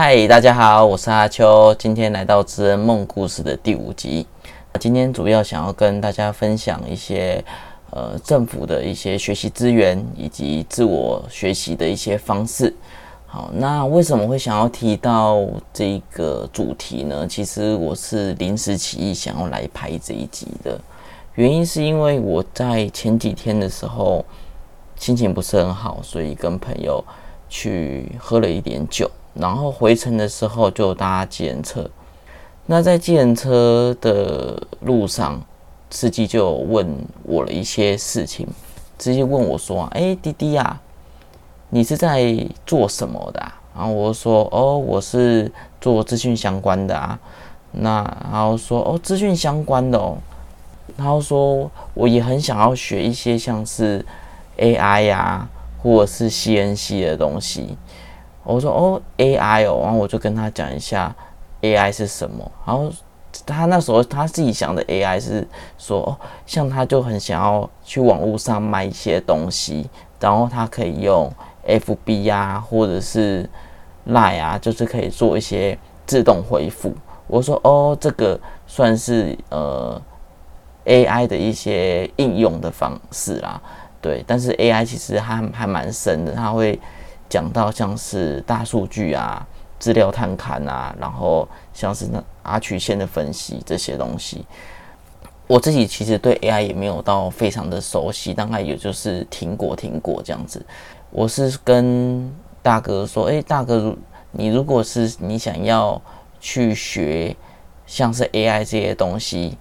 嗨，大家好，我是阿秋，今天来到《知恩梦故事》的第五集。今天主要想要跟大家分享一些呃政府的一些学习资源以及自我学习的一些方式。好，那为什么会想要提到这个主题呢？其实我是临时起意想要来拍这一集的，原因是因为我在前几天的时候心情不是很好，所以跟朋友去喝了一点酒。然后回程的时候就搭计程车，那在计程车的路上，司机就问我了一些事情，直接问我说：“哎，滴滴呀，你是在做什么的？”然后我说：“哦，我是做资讯相关的啊。”那然后说：“哦，资讯相关的哦。”然后说：“我也很想要学一些像是 AI 呀，或者是 CNC 的东西。”我说哦，AI 哦，然后我就跟他讲一下 AI 是什么。然后他那时候他自己想的 AI 是说，哦，像他就很想要去网络上卖一些东西，然后他可以用 FB 啊，或者是 Line 啊，就是可以做一些自动回复。我说哦，这个算是呃 AI 的一些应用的方式啦。对，但是 AI 其实还还蛮深的，它会。讲到像是大数据啊、资料探勘啊，然后像是那阿曲线的分析这些东西，我自己其实对 AI 也没有到非常的熟悉，大概也就是听过听过这样子。我是跟大哥说：“诶，大哥，如你如果是你想要去学像是 AI 这些东西，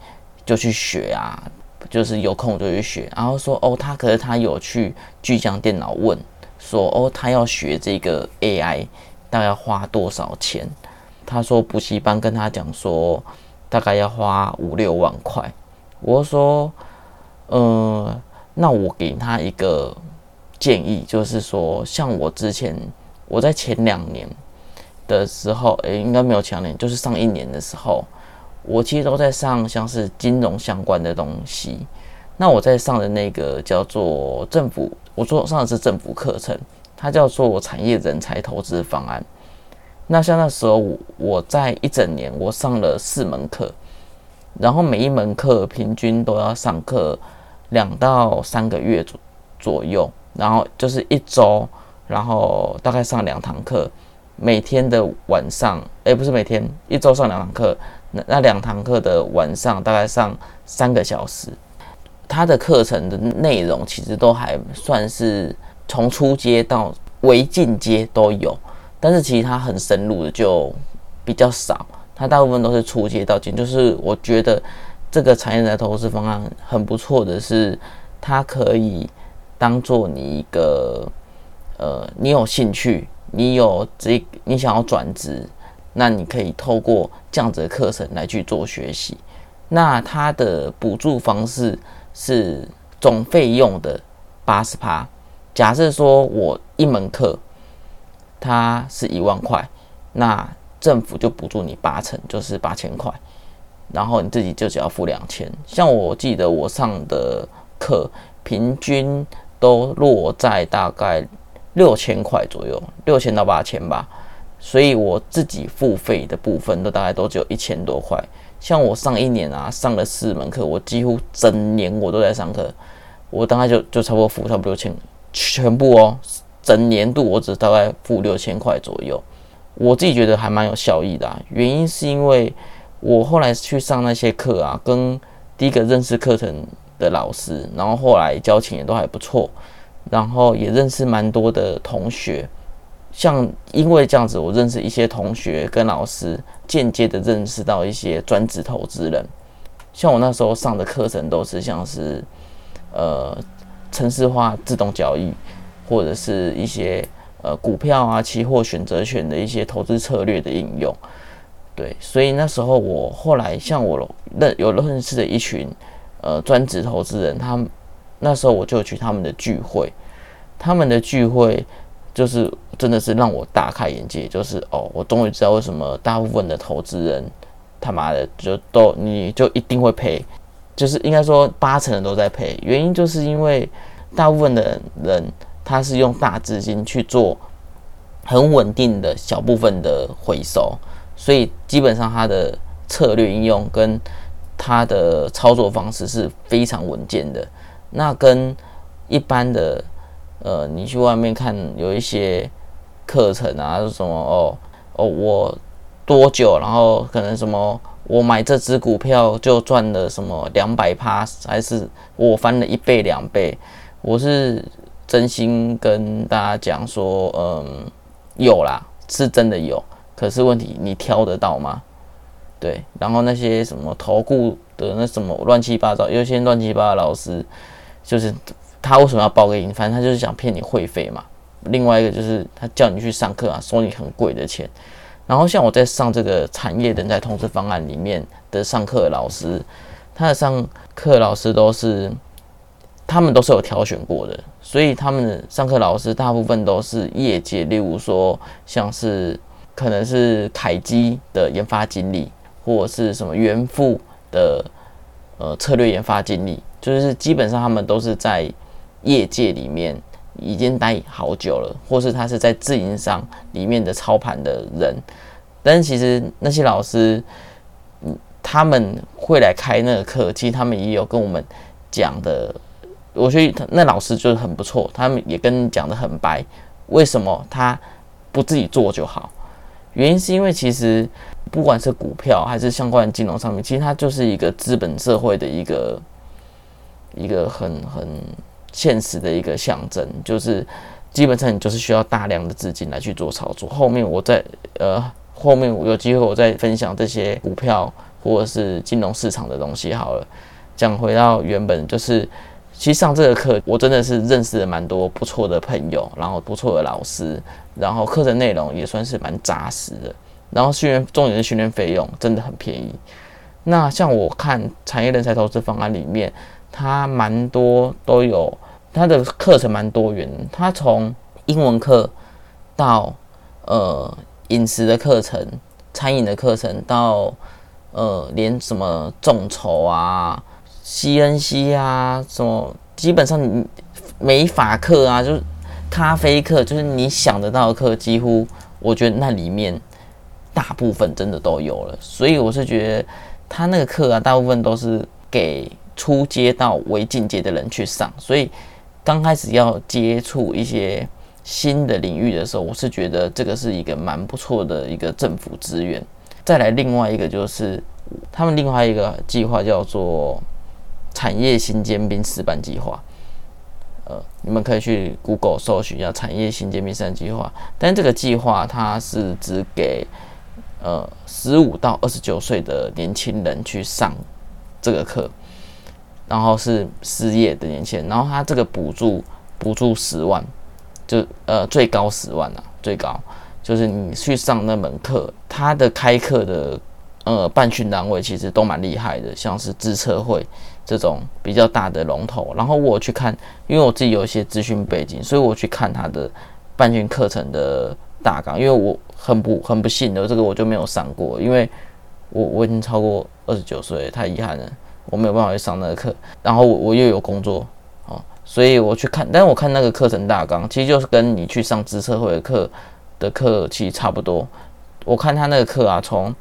就去学啊，就是有空就去学。”然后说：“哦，他可是他有去巨匠电脑问。”说哦，他要学这个 AI，大概要花多少钱？他说补习班跟他讲说，大概要花五六万块。我说，呃，那我给他一个建议，就是说，像我之前我在前两年的时候，诶，应该没有前两年，就是上一年的时候，我其实都在上像是金融相关的东西。那我在上的那个叫做政府。我说上的是政府课程，它叫做产业人才投资方案。那像那时候我在一整年我上了四门课，然后每一门课平均都要上课两到三个月左左右，然后就是一周，然后大概上两堂课，每天的晚上，哎，不是每天，一周上两堂课，那那两堂课的晚上大概上三个小时。他的课程的内容其实都还算是从初阶到微进阶都有，但是其实他很深入的就比较少，他大部分都是初阶到进。就是我觉得这个产业的投资方案很不错的是，它可以当做你一个呃，你有兴趣，你有这你想要转职，那你可以透过这样子的课程来去做学习。那它的补助方式。是总费用的八十趴。假设说我一门课它是一万块，那政府就补助你八成，就是八千块，然后你自己就只要付两千。像我记得我上的课平均都落在大概六千块左右，六千到八千吧。所以我自己付费的部分都大概都只有一千多块。像我上一年啊，上了四门课，我几乎整年我都在上课，我大概就就差不多付差不多六千，全部哦，整年度我只大概付六千块左右，我自己觉得还蛮有效益的。原因是因为我后来去上那些课啊，跟第一个认识课程的老师，然后后来交情也都还不错，然后也认识蛮多的同学。像因为这样子，我认识一些同学跟老师，间接的认识到一些专职投资人。像我那时候上的课程都是像是，呃，城市化自动交易，或者是一些呃股票啊、期货、选择权的一些投资策略的应用。对，所以那时候我后来像我认有认识的一群呃专职投资人，他那时候我就去他们的聚会，他们的聚会。就是真的是让我大开眼界，就是哦，我终于知道为什么大部分的投资人他妈的就都你就一定会赔，就是应该说八成人都在赔，原因就是因为大部分的人他是用大资金去做很稳定的小部分的回收，所以基本上它的策略应用跟它的操作方式是非常稳健的。那跟一般的呃，你去外面看有一些课程啊，什么哦哦，我多久，然后可能什么我买这只股票就赚了什么两百趴，还是我翻了一倍两倍？我是真心跟大家讲说，嗯，有啦，是真的有，可是问题你挑得到吗？对，然后那些什么投顾的那什么乱七八糟，有些乱七八糟老师。就是他为什么要报给你？反正他就是想骗你会费嘛。另外一个就是他叫你去上课啊，收你很贵的钱。然后像我在上这个产业人才通知方案里面的上课老师，他的上课老师都是他们都是有挑选过的，所以他们的上课老师大部分都是业界，例如说像是可能是凯基的研发经理，或是什么元富的呃策略研发经理。就是基本上他们都是在业界里面已经待好久了，或是他是在自营商里面的操盘的人。但是其实那些老师，嗯，他们会来开那个课，其实他们也有跟我们讲的。我觉得那老师就是很不错，他们也跟你讲的很白。为什么他不自己做就好？原因是因为其实不管是股票还是相关的金融上面，其实它就是一个资本社会的一个。一个很很现实的一个象征，就是基本上你就是需要大量的资金来去做操作。后面我在呃后面有机会我再分享这些股票或者是金融市场的东西好了。讲回到原本，就是其实上这个课我真的是认识了蛮多不错的朋友，然后不错的老师，然后课程内容也算是蛮扎实的。然后训练重点是训练费用真的很便宜。那像我看产业人才投资方案里面。它蛮多都有，他的课程蛮多元。他从英文课到呃饮食的课程、餐饮的课程，到呃连什么众筹啊、CNC 啊，什么基本上美法课啊，就是咖啡课，就是你想得到的课，几乎我觉得那里面大部分真的都有了。所以我是觉得他那个课啊，大部分都是给。初阶到微进阶的人去上，所以刚开始要接触一些新的领域的时候，我是觉得这个是一个蛮不错的一个政府资源。再来另外一个就是他们另外一个计划叫做产业新尖兵示范计划，呃，你们可以去 Google 搜寻一下产业新尖兵示范计划。但这个计划它是只给呃十五到二十九岁的年轻人去上这个课。然后是失业的年轻人，然后他这个补助补助十万，就呃最高十万啊，最高就是你去上那门课，他的开课的呃办训单位其实都蛮厉害的，像是自策会这种比较大的龙头。然后我去看，因为我自己有一些资讯背景，所以我去看他的办训课程的大纲。因为我很不很不幸的，这个我就没有上过，因为我我已经超过二十九岁，太遗憾了。我没有办法去上那个课，然后我我又有工作，哦，所以我去看，但是我看那个课程大纲，其实就是跟你去上知策会的课的课其实差不多。我看他那个课啊，从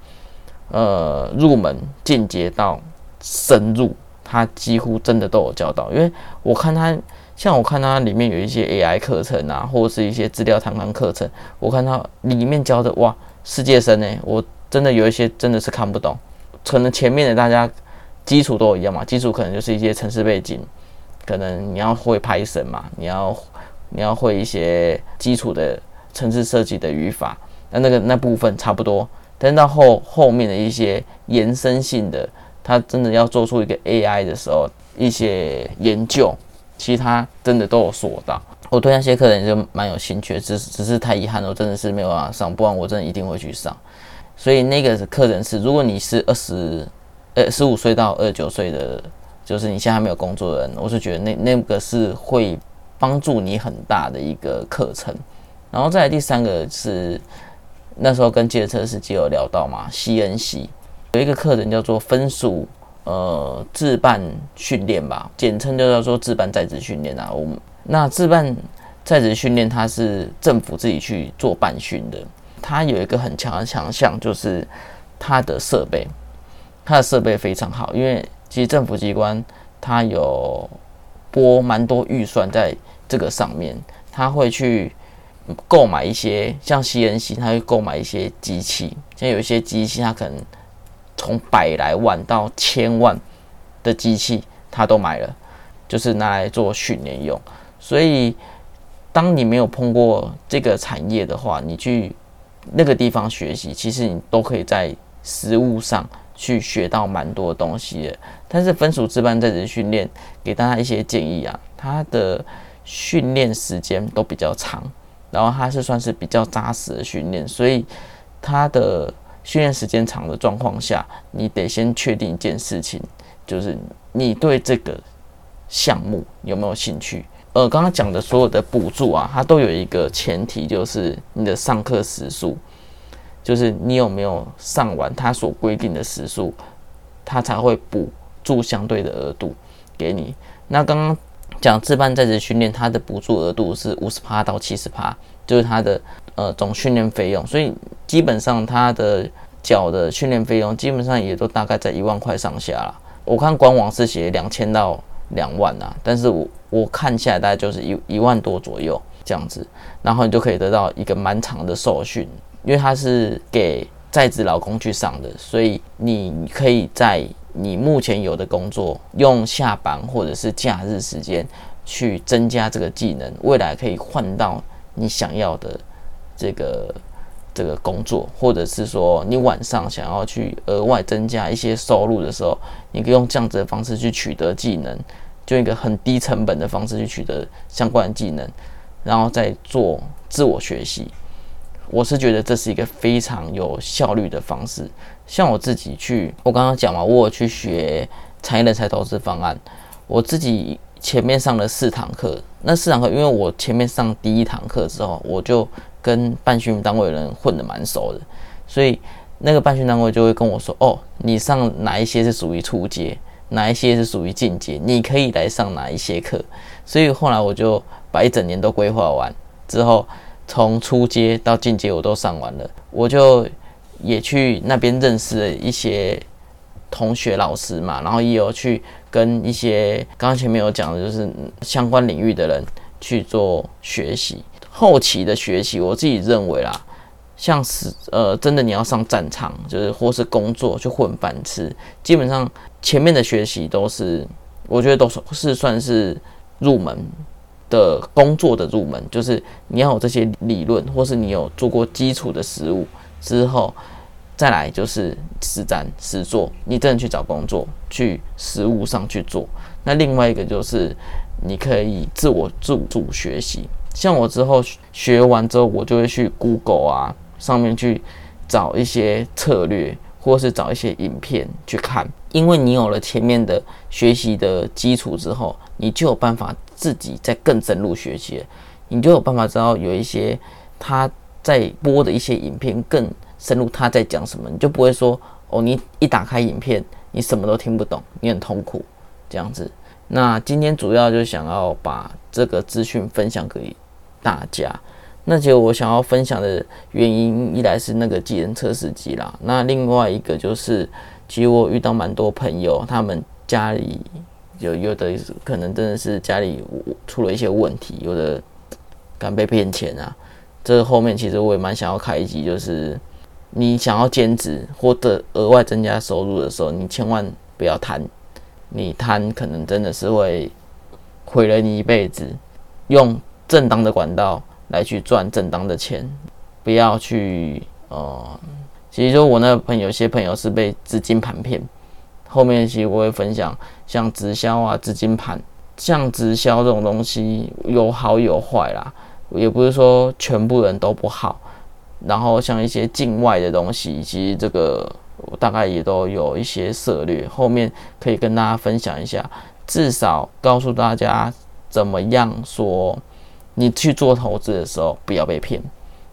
呃入门进阶到深入，他几乎真的都有教到。因为我看他，像我看他里面有一些 AI 课程啊，或者是一些资料谈谈课程，我看他里面教的哇，世界深呢，我真的有一些真的是看不懂，可能前面的大家。基础都一样嘛，基础可能就是一些城市背景，可能你要会 Python 嘛，你要你要会一些基础的城市设计的语法，那那个那部分差不多。但到后后面的一些延伸性的，他真的要做出一个 AI 的时候，一些研究，其他真的都有说到。我对那些课程就蛮有兴趣，只是只是太遗憾了，我真的是没有办法上，不然我真的一定会去上。所以那个课程是，如果你是二十。呃，十五岁到二十九岁的，就是你现在还没有工作的人，我是觉得那那个是会帮助你很大的一个课程。然后再来第三个是那时候跟借车司机有聊到嘛，CNC 有一个课程叫做分数呃自办训练吧，简称就叫做自办在职训练啊。我们那自办在职训练它是政府自己去做办训的，它有一个很强的强项，就是它的设备，它的设备非常好，因为其实政府机关它有拨蛮多预算在这个上面，它会去购买一些像 CNC，它会购买一些机器，像有一些机器，它可能从百来万到千万的机器，它都买了，就是拿来做训练用，所以。当你没有碰过这个产业的话，你去那个地方学习，其实你都可以在实物上去学到蛮多东西的。但是分属值班在职训练，给大家一些建议啊，它的训练时间都比较长，然后它是算是比较扎实的训练，所以它的训练时间长的状况下，你得先确定一件事情，就是你对这个项目有没有兴趣。呃，刚刚讲的所有的补助啊，它都有一个前提，就是你的上课时数，就是你有没有上完他所规定的时数，他才会补助相对的额度给你。那刚刚讲自办在职训练，它的补助额度是五十趴到七十趴，就是它的呃总训练费用，所以基本上它的缴的训练费用基本上也都大概在一万块上下了。我看官网是写两千到。两万啊，但是我我看下来大概就是一一万多左右这样子，然后你就可以得到一个蛮长的受训，因为它是给在职老公去上的，所以你可以在你目前有的工作用下班或者是假日时间去增加这个技能，未来可以换到你想要的这个。这个工作，或者是说你晚上想要去额外增加一些收入的时候，你可以用这样子的方式去取得技能，就一个很低成本的方式去取得相关的技能，然后再做自我学习。我是觉得这是一个非常有效率的方式。像我自己去，我刚刚讲嘛，我去学产业人才投资方案，我自己前面上了四堂课，那四堂课因为我前面上第一堂课之后，我就。跟办训单位的人混得蛮熟的，所以那个办训单位就会跟我说：“哦，你上哪一些是属于初阶，哪一些是属于进阶，你可以来上哪一些课。”所以后来我就把一整年都规划完之后，从初阶到进阶我都上完了。我就也去那边认识了一些同学、老师嘛，然后也有去跟一些刚刚前面有讲的，就是相关领域的人去做学习。后期的学习，我自己认为啦，像是呃，真的你要上战场，就是或是工作去混饭吃，基本上前面的学习都是，我觉得都是是算是入门的工作的入门，就是你要有这些理论，或是你有做过基础的实务之后，再来就是实战实做，你真的去找工作，去实务上去做。那另外一个就是你可以自我自主学习。像我之后学完之后，我就会去 Google 啊上面去找一些策略，或是找一些影片去看。因为你有了前面的学习的基础之后，你就有办法自己再更深入学习，你就有办法知道有一些他在播的一些影片更深入他在讲什么，你就不会说哦，你一打开影片你什么都听不懂，你很痛苦这样子。那今天主要就想要把这个资讯分享给。大家，那其实我想要分享的原因，一来是那个技能测试机啦，那另外一个就是，其实我遇到蛮多朋友，他们家里有有的可能真的是家里出了一些问题，有的敢被骗钱啊。这后面其实我也蛮想要开一集，就是你想要兼职或者额外增加收入的时候，你千万不要贪，你贪可能真的是会毁了你一辈子。用正当的管道来去赚正当的钱，不要去呃，其实说我那朋友，有些朋友是被资金盘骗。后面其实我会分享，像直销啊、资金盘，像直销这种东西有好有坏啦，也不是说全部人都不好。然后像一些境外的东西，其实这个大概也都有一些策略，后面可以跟大家分享一下，至少告诉大家怎么样说。你去做投资的时候，不要被骗。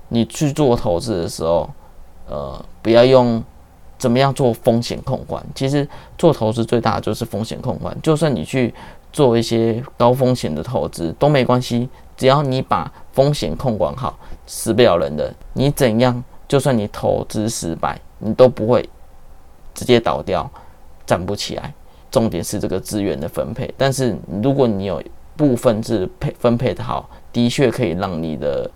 你去做投资的时候，呃，不要用怎么样做风险控管。其实做投资最大的就是风险控管。就算你去做一些高风险的投资都没关系，只要你把风险控管好，死不了人的。你怎样，就算你投资失败，你都不会直接倒掉，站不起来。重点是这个资源的分配。但是如果你有部分是配分配的好，的确可以让你的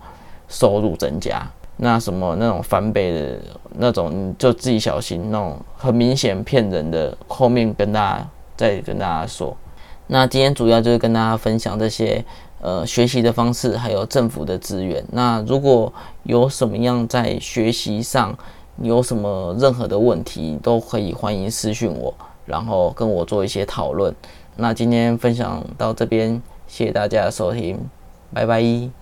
收入增加。那什么那种翻倍的那种，你就自己小心。那种很明显骗人的，后面跟大家再跟大家说。那今天主要就是跟大家分享这些呃学习的方式，还有政府的资源。那如果有什么样在学习上有什么任何的问题，都可以欢迎私讯我，然后跟我做一些讨论。那今天分享到这边，谢谢大家的收听，拜拜。